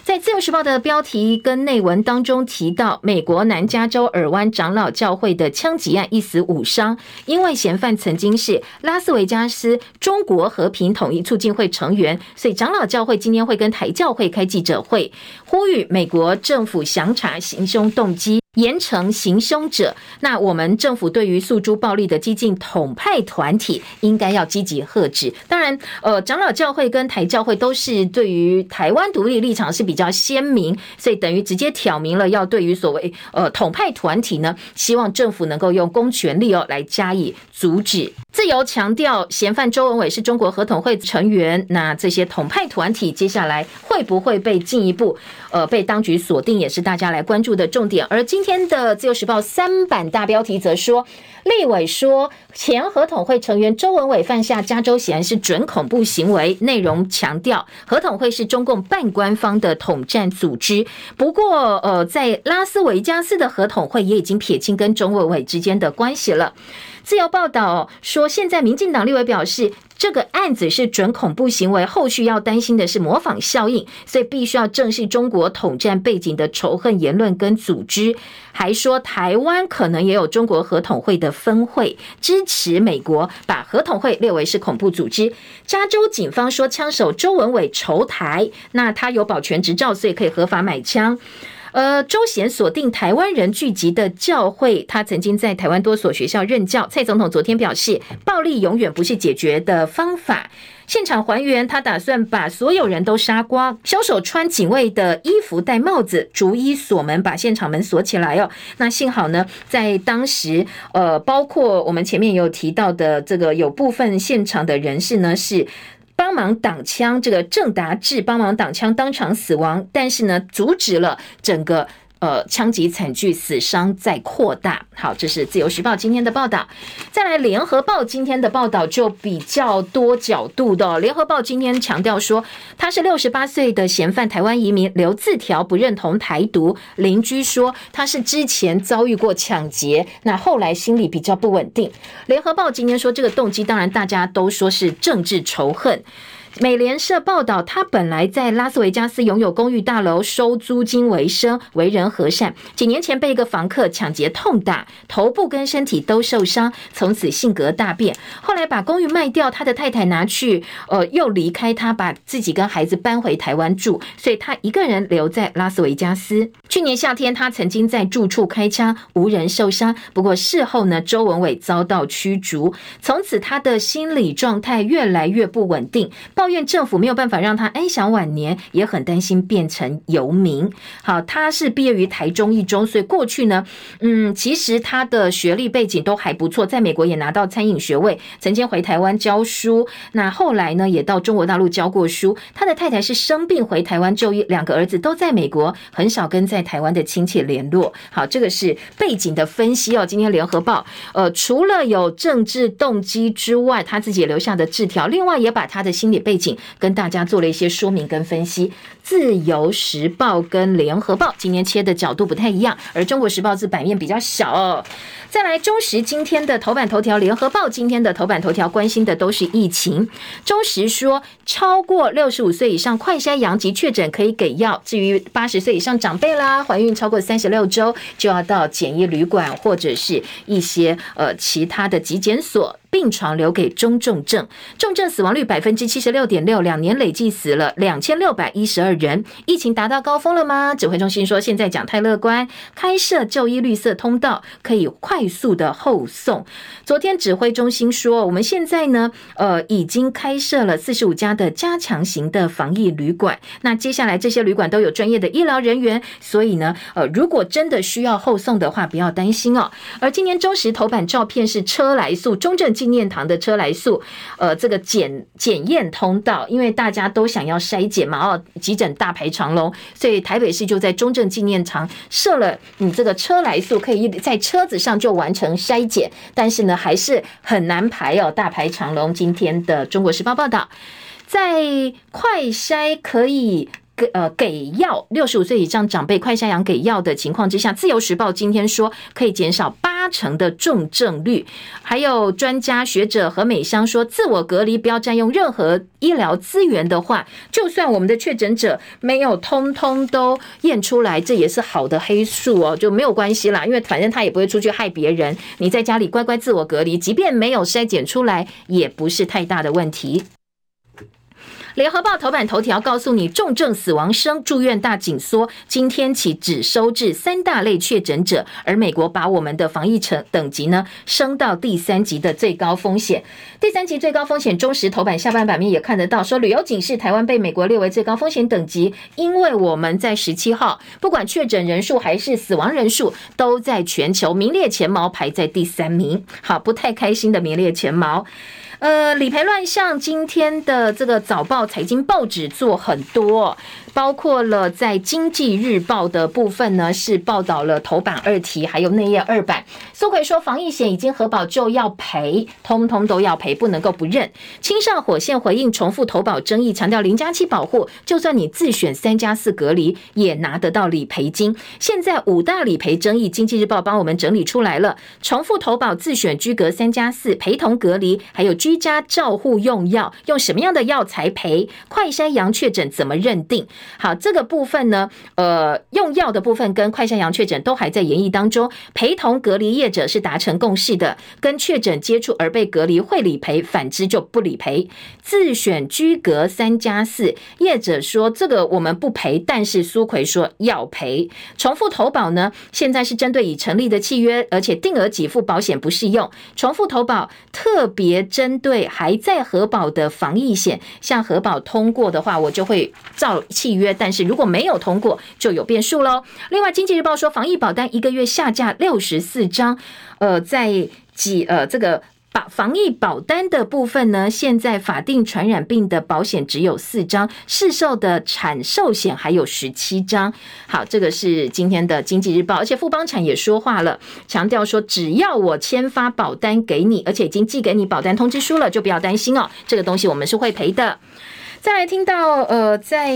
在《自由时报》的标题跟内文当中提到，美国南加州尔湾长老教会的枪击案一死五伤，因为嫌犯曾经是拉斯维加斯中国和平统一促进会成员，所以长老教会今天会跟台教会开记者会，呼吁美国政府详查行凶动机。严惩行凶者。那我们政府对于诉诸暴力的激进统派团体，应该要积极遏止。当然，呃，长老教会跟台教会都是对于台湾独立立场是比较鲜明，所以等于直接挑明了要对于所谓呃统派团体呢，希望政府能够用公权力哦来加以阻止。自由强调，嫌犯周文伟是中国合统会成员。那这些统派团体接下来会不会被进一步呃被当局锁定，也是大家来关注的重点。而今天的《自由时报》三版大标题则说，立委说前合同会成员周文伟犯下加州显然是准恐怖行为，内容强调合同会是中共半官方的统战组织。不过，呃，在拉斯维加斯的合同会也已经撇清跟周文伟之间的关系了。自由报道说，现在民进党立委表示，这个案子是准恐怖行为，后续要担心的是模仿效应，所以必须要正视中国统战背景的仇恨言论跟组织。还说台湾可能也有中国合统会的分会，支持美国把合统会列为是恐怖组织。加州警方说，枪手周文伟仇台，那他有保全执照，所以可以合法买枪。呃，周贤锁定台湾人聚集的教会，他曾经在台湾多所学校任教。蔡总统昨天表示，暴力永远不是解决的方法。现场还原，他打算把所有人都杀光，凶手穿警卫的衣服、戴帽子，逐一锁门，把现场门锁起来哦。那幸好呢，在当时，呃，包括我们前面有提到的这个，有部分现场的人士呢是。帮忙挡枪，这个郑达志帮忙挡枪，当场死亡，但是呢，阻止了整个。呃，枪击惨剧，死伤在扩大。好，这是自由时报今天的报道。再来，联合报今天的报道就比较多角度的。联合报今天强调说，他是六十八岁的嫌犯，台湾移民，留字条不认同台独。邻居说他是之前遭遇过抢劫，那后来心理比较不稳定。联合报今天说这个动机，当然大家都说是政治仇恨。美联社报道，他本来在拉斯维加斯拥有公寓大楼，收租金为生，为人和善。几年前被一个房客抢劫痛打，头部跟身体都受伤，从此性格大变。后来把公寓卖掉，他的太太拿去，呃，又离开他，把自己跟孩子搬回台湾住，所以他一个人留在拉斯维加斯。去年夏天，他曾经在住处开枪，无人受伤。不过事后呢，周文伟遭到驱逐，从此他的心理状态越来越不稳定。抱怨政府没有办法让他安享晚年，也很担心变成游民。好，他是毕业于台中一中，所以过去呢，嗯，其实他的学历背景都还不错，在美国也拿到餐饮学位，曾经回台湾教书。那后来呢，也到中国大陆教过书。他的太太是生病回台湾就医，两个儿子都在美国，很少跟在台湾的亲戚联络。好，这个是背景的分析哦。今天联合报，呃，除了有政治动机之外，他自己留下的字条，另外也把他的心理背景。跟大家做了一些说明跟分析。自由时报跟联合报今天切的角度不太一样，而中国时报字版面比较小哦。再来，中时今天的头版头条，联合报今天的头版头条关心的都是疫情。中时说，超过六十五岁以上快筛阳极确诊可以给药，至于八十岁以上长辈啦，怀孕超过三十六周就要到检疫旅馆或者是一些呃其他的急检所。病床留给中重症，重症死亡率百分之七十六点六，两年累计死了两千六百一十二人。疫情达到高峰了吗？指挥中心说，现在讲太乐观，开设就医绿色通道，可以快速的后送。昨天指挥中心说，我们现在呢，呃，已经开设了四十五家的加强型的防疫旅馆。那接下来这些旅馆都有专业的医疗人员，所以呢，呃，如果真的需要后送的话，不要担心哦。而今年中时头版照片是车来素中正。纪念堂的车来素，呃，这个检检验通道，因为大家都想要筛检嘛，哦，急诊大排长龙，所以台北市就在中正纪念堂设了，你这个车来速可以在车子上就完成筛检，但是呢，还是很难排哦，大排长龙。今天的中国时报报道，在快筛可以。给呃给药，六十五岁以上长辈快筛阳给药的情况之下，自由时报今天说可以减少八成的重症率。还有专家学者何美香说，自我隔离不要占用任何医疗资源的话，就算我们的确诊者没有通通都验出来，这也是好的黑数哦，就没有关系啦，因为反正他也不会出去害别人。你在家里乖乖自我隔离，即便没有筛检出来，也不是太大的问题。联合报头版头条告诉你，重症死亡生，住院大紧缩，今天起只收治三大类确诊者，而美国把我们的防疫层等级呢升到第三级的最高风险。第三级最高风险，中时头版下半版面也看得到，说旅游警示，台湾被美国列为最高风险等级，因为我们在十七号，不管确诊人数还是死亡人数，都在全球名列前茅，排在第三名。好，不太开心的名列前茅。呃，理赔乱象，今天的这个早报财经报纸做很多。包括了在经济日报的部分呢，是报道了头版二题，还有内页二版。苏奎说，防疫险已经核保就要赔，通通都要赔，不能够不认。青上火线回应重复投保争议，强调零加七保护，就算你自选三加四隔离，也拿得到理赔金。现在五大理赔争议，经济日报帮我们整理出来了：重复投保、自选居隔三加四、陪同隔离，还有居家照护用药，用什么样的药才赔？快筛阳确诊怎么认定？好，这个部分呢，呃，用药的部分跟快筛阳确诊都还在研议当中。陪同隔离业者是达成共识的，跟确诊接触而被隔离会理赔，反之就不理赔。自选居隔三加四，业者说这个我们不赔，但是苏奎说要赔。重复投保呢，现在是针对已成立的契约，而且定额给付保险不适用。重复投保特别针对还在核保的防疫险，像核保通过的话，我就会照契约。但是如果没有通过，就有变数喽。另外，《经济日报》说，防疫保单一个月下架六十四张，呃，在几呃这个保防疫保单的部分呢，现在法定传染病的保险只有四张，市售的产寿险还有十七张。好，这个是今天的《经济日报》，而且富邦产也说话了，强调说，只要我签发保单给你，而且已经寄给你保单通知书了，就不要担心哦，这个东西我们是会赔的。再来听到，呃，在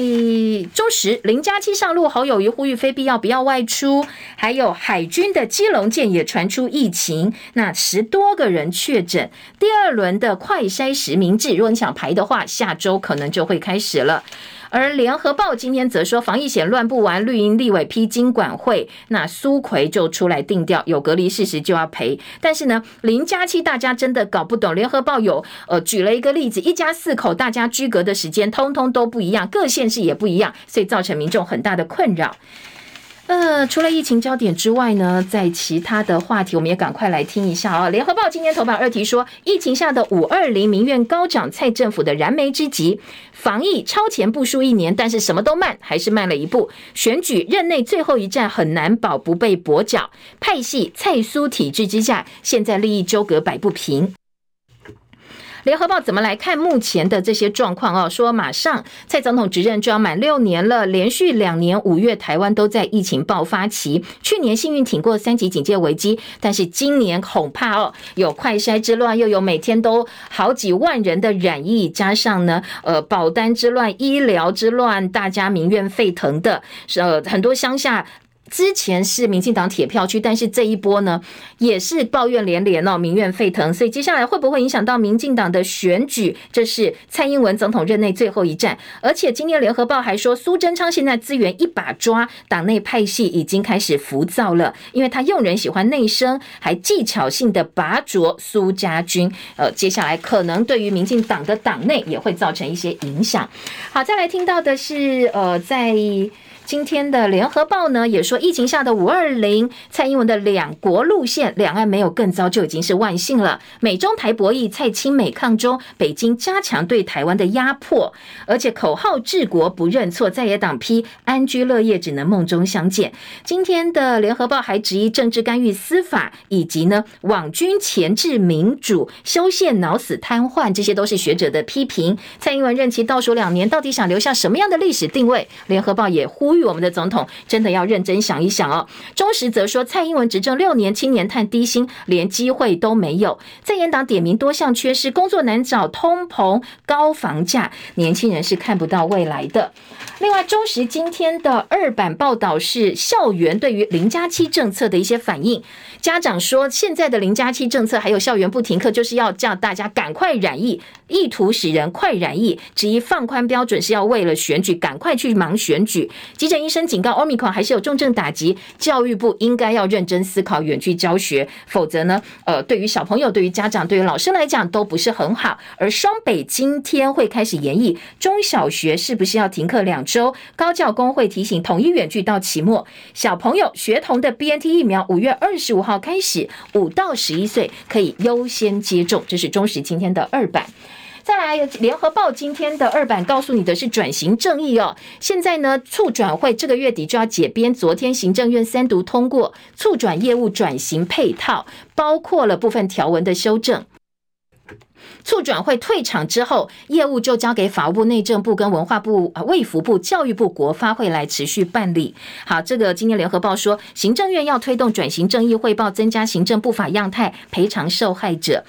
中时林佳期上路，好友于呼吁非必要不要外出。还有海军的基隆舰也传出疫情，那十多个人确诊。第二轮的快筛实名制，如果你想排的话，下周可能就会开始了。而联合报今天则说，防疫险乱不完，绿营立委批经管会，那苏奎就出来定调，有隔离事实就要赔。但是呢，零加七大家真的搞不懂。联合报有呃举了一个例子，一家四口大家居隔的时间通通都不一样，各县市也不一样，所以造成民众很大的困扰。呃，除了疫情焦点之外呢，在其他的话题，我们也赶快来听一下啊。联合报今天头版二题说，疫情下的五二零民怨高涨，蔡政府的燃眉之急，防疫超前部署一年，但是什么都慢，还是慢了一步。选举任内最后一战，很难保不被跛脚。派系蔡苏体制之下，现在利益纠葛摆不平。联合报怎么来看目前的这些状况哦？说马上蔡总统执政就要满六年了，连续两年五月台湾都在疫情爆发期，去年幸运挺过三级警戒危机，但是今年恐怕哦有快筛之乱，又有每天都好几万人的染疫，加上呢呃保单之乱、医疗之乱，大家民怨沸腾的，呃很多乡下。之前是民进党铁票区，但是这一波呢，也是抱怨连连哦，民怨沸腾。所以接下来会不会影响到民进党的选举？这是蔡英文总统任内最后一战。而且今天联合报还说，苏贞昌现在资源一把抓，党内派系已经开始浮躁了，因为他用人喜欢内生，还技巧性的拔擢苏家军。呃，接下来可能对于民进党的党内也会造成一些影响。好，再来听到的是，呃，在。今天的联合报呢也说，疫情下的五二零，蔡英文的两国路线，两岸没有更糟就已经是万幸了。美中台博弈，蔡清美抗中，北京加强对台湾的压迫，而且口号治国不认错，在野党批安居乐业只能梦中相见。今天的联合报还质疑政治干预司法，以及呢网军钳制民主，修宪脑死瘫痪，这些都是学者的批评。蔡英文任期倒数两年，到底想留下什么样的历史定位？联合报也呼吁。我们的总统真的要认真想一想哦。中时则说，蔡英文执政六年，青年叹低薪，连机会都没有。在野党点名多项缺失，工作难找，通膨、高房价，年轻人是看不到未来的。另外，中时今天的二版报道是校园对于零加七政策的一些反应。家长说，现在的零加七政策还有校园不停课，就是要叫大家赶快染疫，意图使人快染疫。质疑放宽标准是要为了选举，赶快去忙选举。诊医生警告，Omicron 还是有重症打击，教育部应该要认真思考远距教学，否则呢，呃，对于小朋友、对于家长、对于老师来讲都不是很好。而双北今天会开始研议中小学是不是要停课两周，高教工会提醒统一远距到期末。小朋友学童的 BNT 疫苗五月二十五号开始，五到十一岁可以优先接种。这是中时今天的二版。再来，联合报今天的二版告诉你的是转型正义哦。现在呢，促转会这个月底就要解编，昨天行政院三读通过促转业务转型配套，包括了部分条文的修正。促转会退场之后，业务就交给法务部、内政部跟文化部、啊卫福部、教育部、国发会来持续办理。好，这个今天联合报说，行政院要推动转型正义汇报，增加行政不法样态，赔偿受害者。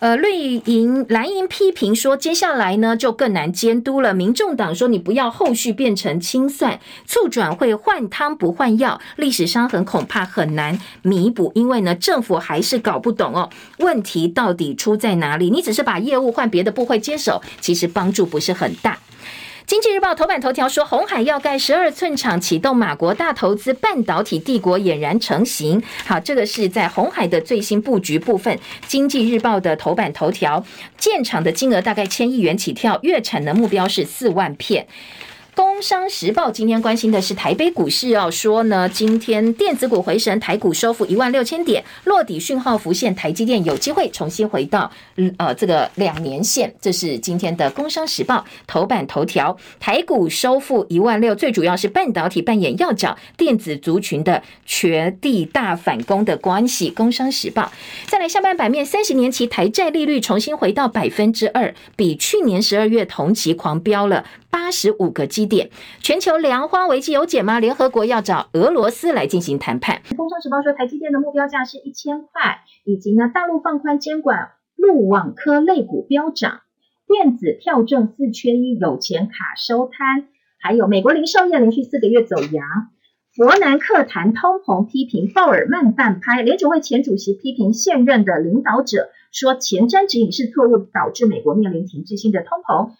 呃，绿营蓝营批评说，接下来呢就更难监督了。民众党说，你不要后续变成清算，促转会换汤不换药，历史伤痕恐怕很难弥补。因为呢，政府还是搞不懂哦，问题到底出在哪里？你只是把业务换别的部会接手，其实帮助不是很大。经济日报头版头条说，红海要盖十二寸厂，启动马国大投资，半导体帝国俨然成型。好，这个是在红海的最新布局部分。经济日报的头版头条，建厂的金额大概千亿元起跳，月产的目标是四万片。工商时报今天关心的是台北股市哦，说呢，今天电子股回神，台股收复一万六千点，落底讯号浮现，台积电有机会重新回到呃这个两年线。这是今天的工商时报头版头条，台股收复一万六，最主要是半导体扮演要角，电子族群的绝地大反攻的关系。工商时报再来下半版面，三十年期台债利率重新回到百分之二，比去年十二月同期狂飙了。八十五个基点，全球粮荒危机有解吗？联合国要找俄罗斯来进行谈判。工商时报说，台积电的目标价是一千块，以及呢，大陆放宽监管，陆网科类股飙涨，电子票证四缺一，有钱卡收摊，还有美国零售业连续四个月走阳。伯南克谈通膨，批评鲍尔慢半拍。联储会前主席批评现任的领导者，说前瞻指引是错误，导致美国面临停滞性的通膨。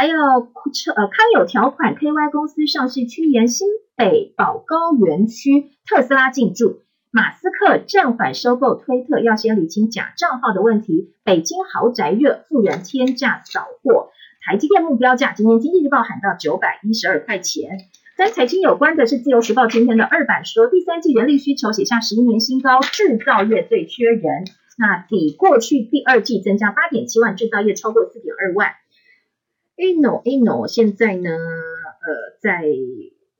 还有呃，康有条款，KY 公司上市趋严新北宝高园区，特斯拉进驻，马斯克暂缓收购推特，要先理清假账号的问题。北京豪宅热，富人天价扫货，台积电目标价，今天经济日报喊到九百一十二块钱。跟财经有关的是自由时报今天的二版说，第三季人力需求写下十一年新高，制造业最缺人，那比过去第二季增加八点七万，制造业超过四点二万。Inno Inno 现在呢，呃，在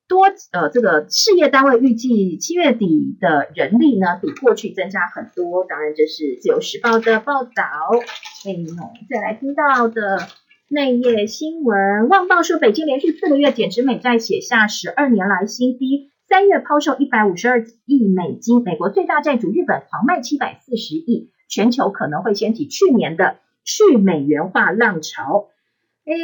多呃这个事业单位预计七月底的人力呢，比过去增加很多。当然，这是自由时报的报道。Inno 再来听到的内页新闻，旺报说北京连续四个月减持美债，写下十二年来新低。三月抛售一百五十二亿美金，美国最大债主日本狂卖七百四十亿，全球可能会掀起去年的去美元化浪潮。哎，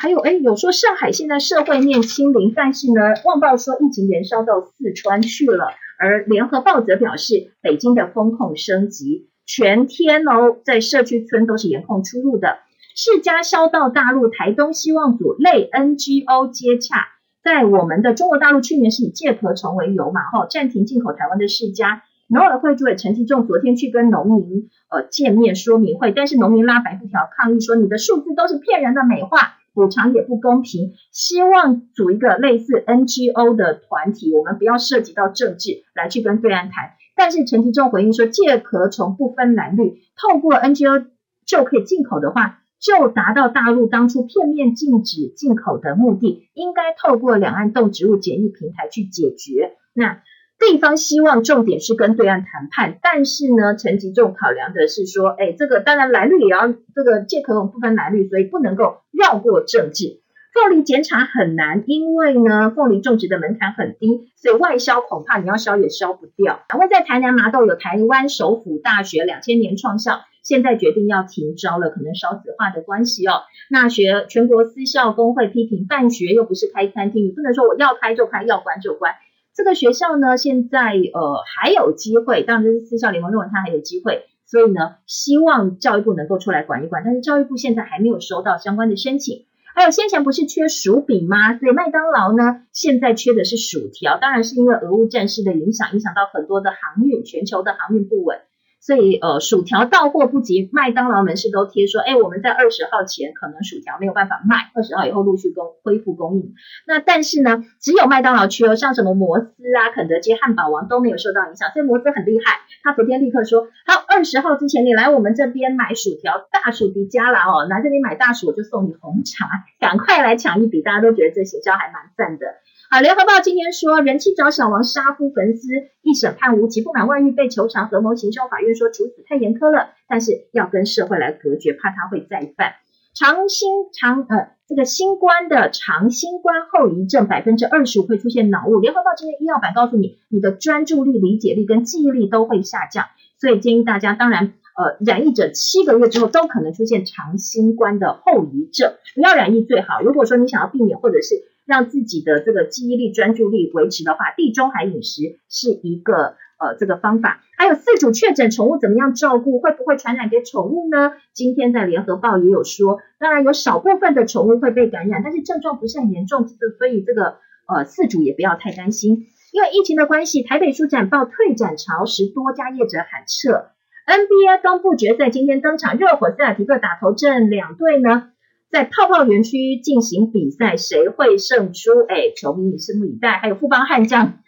还有哎，有说上海现在社会面清零，但是呢，旺报说疫情延烧到四川去了，而联合报则表示，北京的风控升级，全天哦，在社区村都是严控出入的。世嘉销到大陆，台东希望组类 NGO 接洽，在我们的中国大陆去年是以借壳虫为由嘛，哈，暂停进口台湾的世嘉。农委会主委陈其仲昨天去跟农民呃见面说明会，但是农民拉白布条抗议说，你的数字都是骗人的美化，补偿也不公平，希望组一个类似 NGO 的团体，我们不要涉及到政治来去跟对岸谈。但是陈其仲回应说，介壳虫不分蓝绿，透过 NGO 就可以进口的话，就达到大陆当初片面禁止进口的目的，应该透过两岸动植物检疫平台去解决。那。地方希望重点是跟对岸谈判，但是呢，陈吉仲考量的是说，哎，这个当然蓝绿也要这个介壳虫不分蓝绿，所以不能够绕过政治。凤梨检查很难，因为呢，凤梨种植的门槛很低，所以外销恐怕你要销也销不掉。然后在台南麻豆有台湾首府大学两千年创校，现在决定要停招了，可能少子化的关系哦。那学全国私校工会批评办学又不是开餐厅，你不能说我要开就开，要关就关。这个学校呢，现在呃还有机会，当然这是私校联盟认为它还有机会。所以呢，希望教育部能够出来管一管，但是教育部现在还没有收到相关的申请。还有先前不是缺薯饼吗？所以麦当劳呢，现在缺的是薯条，当然是因为俄乌战事的影响，影响到很多的航运，全球的航运不稳。所以，呃，薯条到货不及，麦当劳门市都贴说，哎，我们在二十号前可能薯条没有办法卖，二十号以后陆续供恢复供应。那但是呢，只有麦当劳区哦，像什么摩斯啊、肯德基、汉堡王都没有受到影响。所以摩斯很厉害，他昨天立刻说，好，二十号之前你来我们这边买薯条，大薯迪加啦哦，来这边买大薯我就送你红茶，赶快来抢一笔，大家都觉得这行销还蛮赞的。好，联合报今天说，人妻找小王杀夫焚尸，一审判无期，不满外遇被求偿，合谋行凶，法院说处死太严苛了，但是要跟社会来隔绝，怕他会再犯。长新长呃，这个新冠的长新冠后遗症百分之二十五会出现脑雾。联合报今天医药版告诉你，你的专注力、理解力跟记忆力都会下降，所以建议大家，当然呃，染疫者七个月之后都可能出现长新冠的后遗症，不要染疫最好。如果说你想要避免或者是让自己的这个记忆力、专注力维持的话，地中海饮食是一个呃这个方法。还有四主确诊，宠物怎么样照顾？会不会传染给宠物呢？今天在联合报也有说，当然有少部分的宠物会被感染，但是症状不是很严重，所以这个呃饲主也不要太担心。因为疫情的关系，台北书展报退展潮时，多家业者喊撤。NBA 东部决赛今天登场，热火塞尔提克打头阵，两队呢，在泡泡园区进行比赛，谁会胜出？哎，球迷你拭目以待。还有富邦悍将，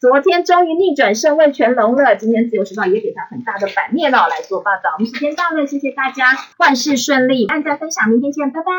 昨天终于逆转胜问全龙了。今天自由时报也给他很大的版面了，来做报道。我们时间到了，谢谢大家，万事顺利，按赞分享，明天见，拜拜。